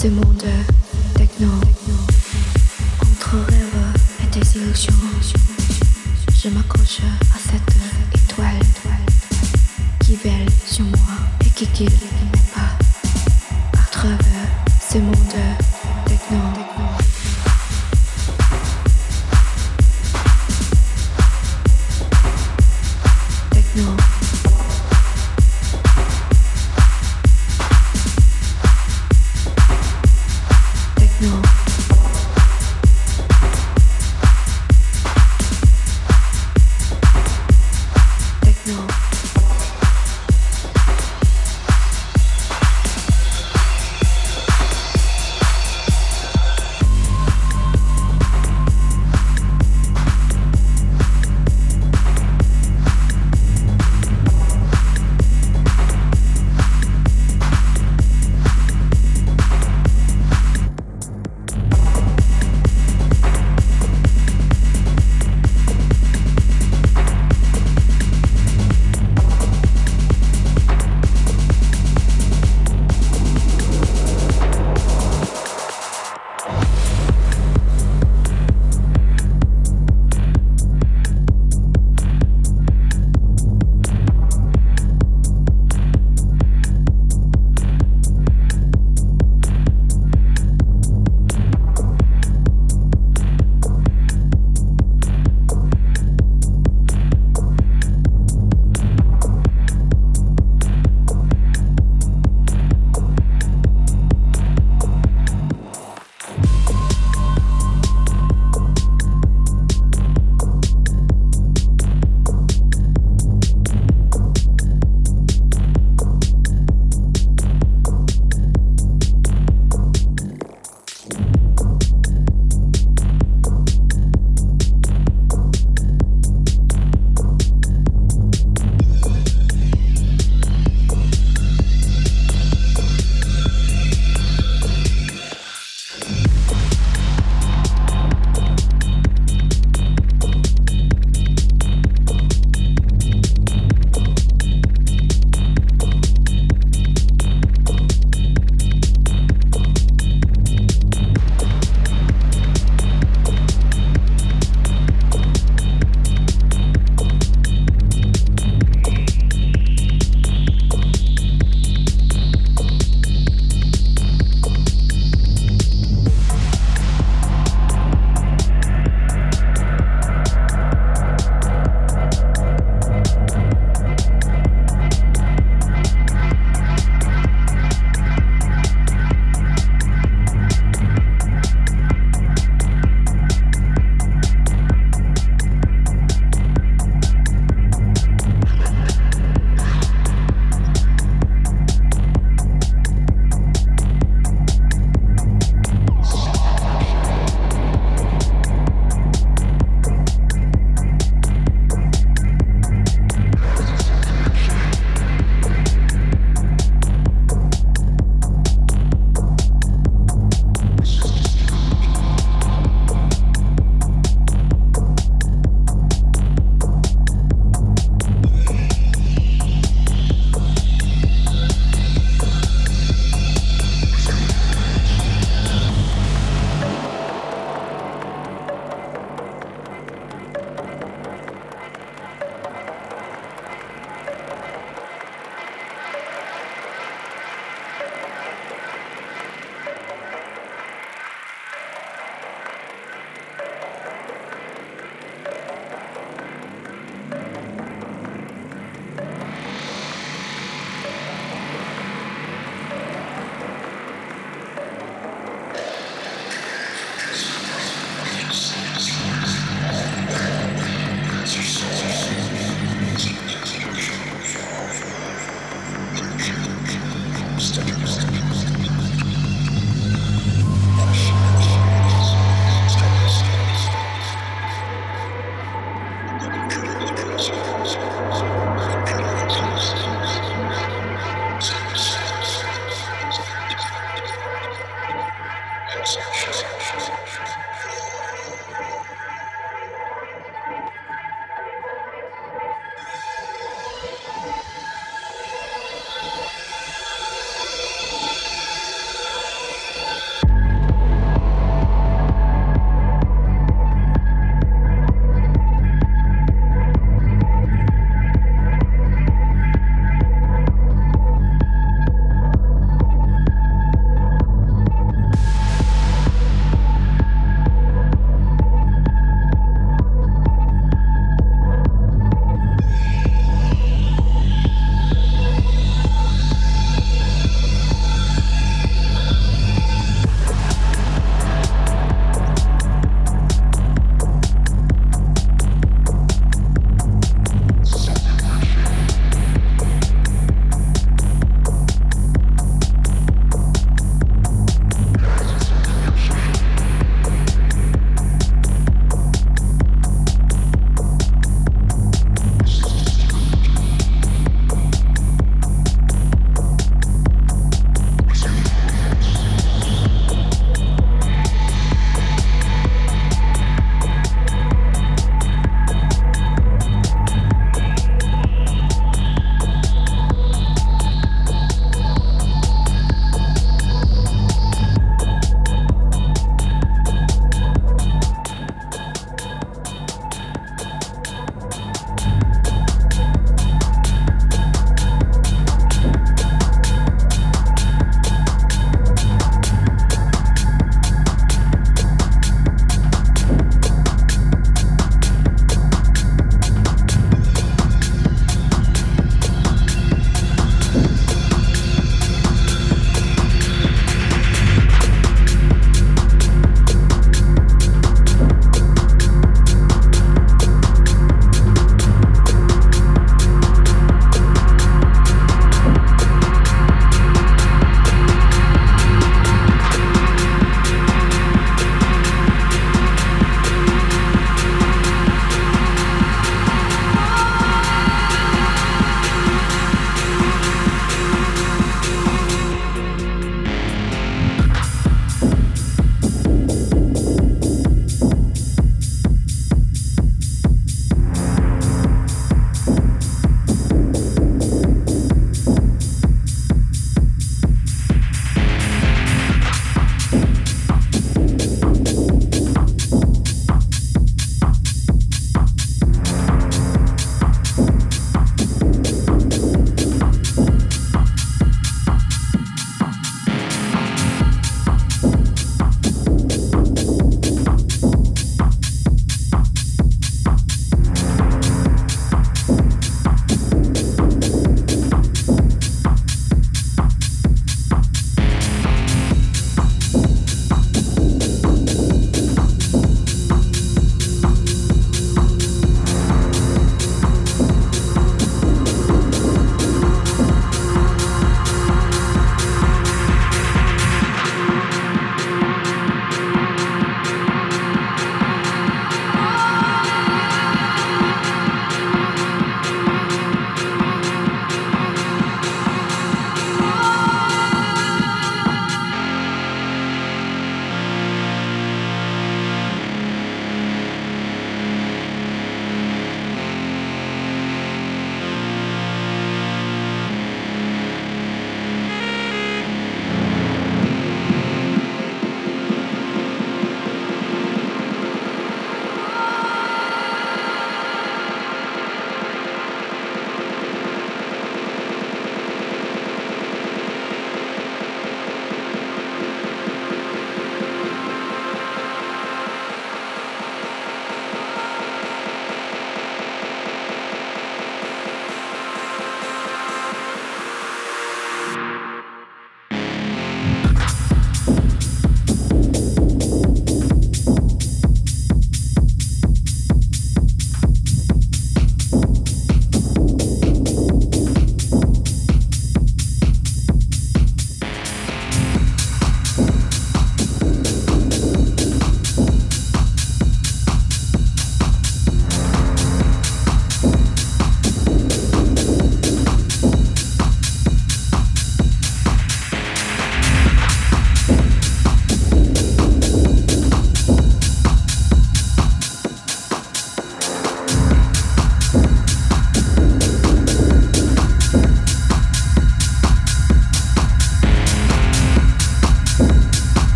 Ce monde techno, entre rêves et tes illusions, je m'accroche à cette étoile qui veille sur moi et qui guide.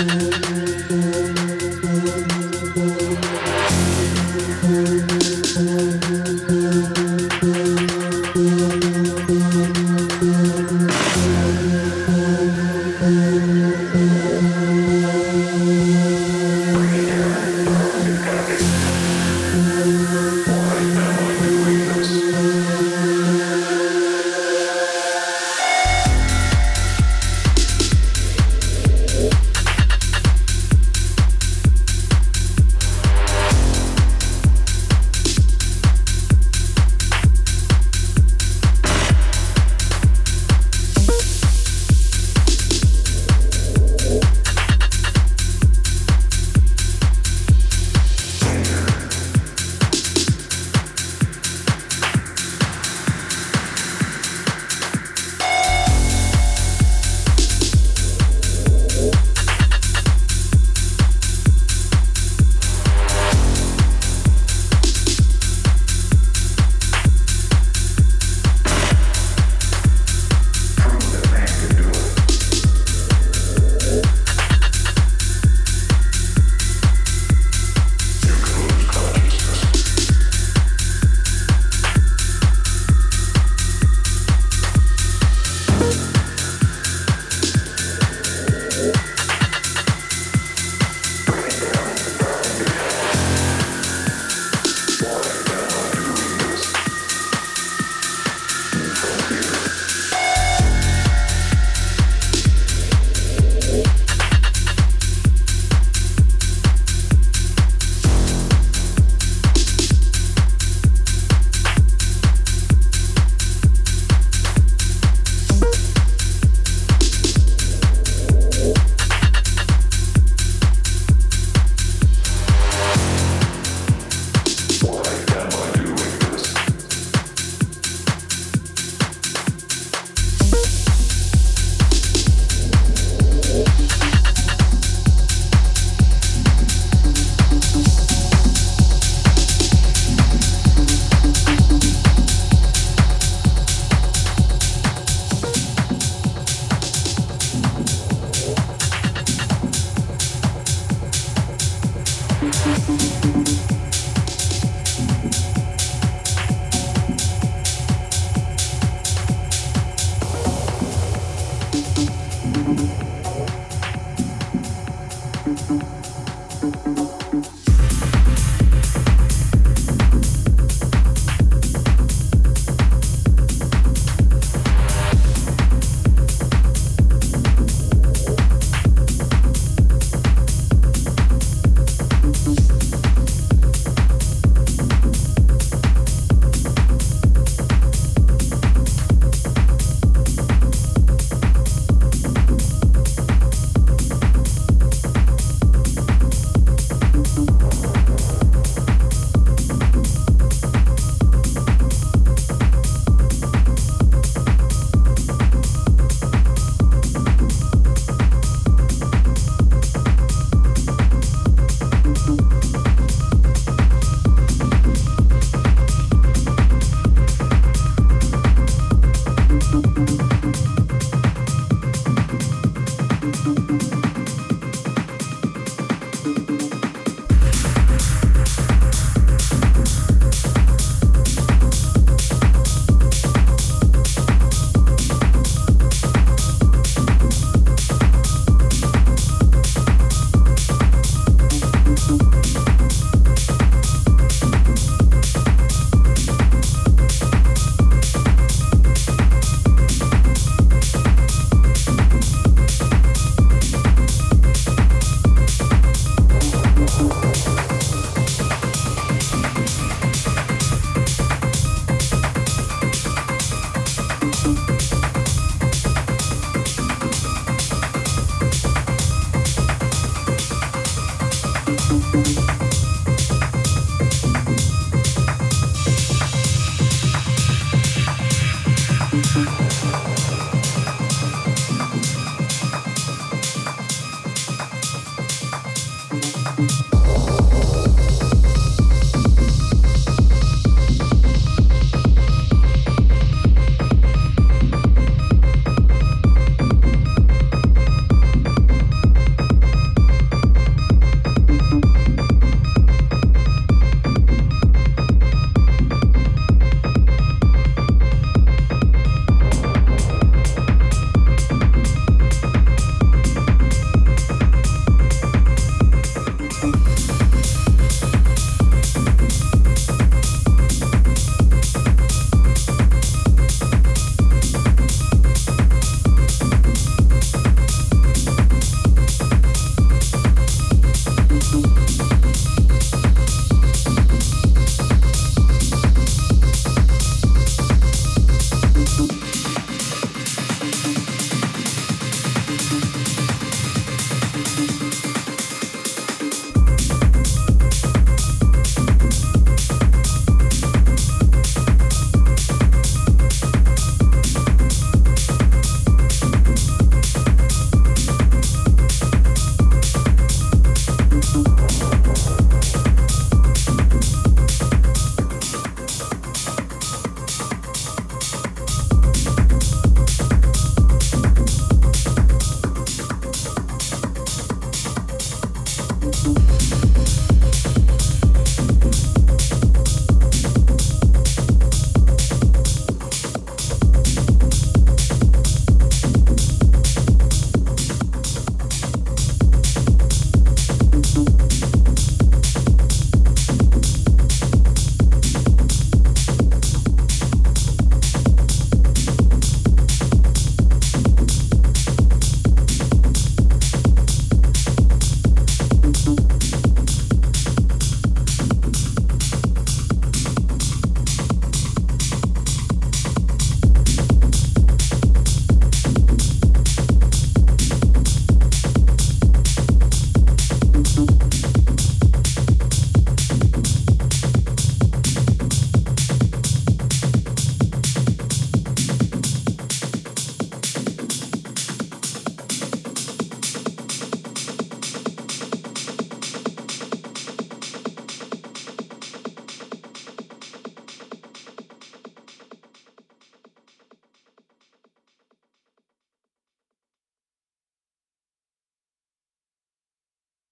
Ooh.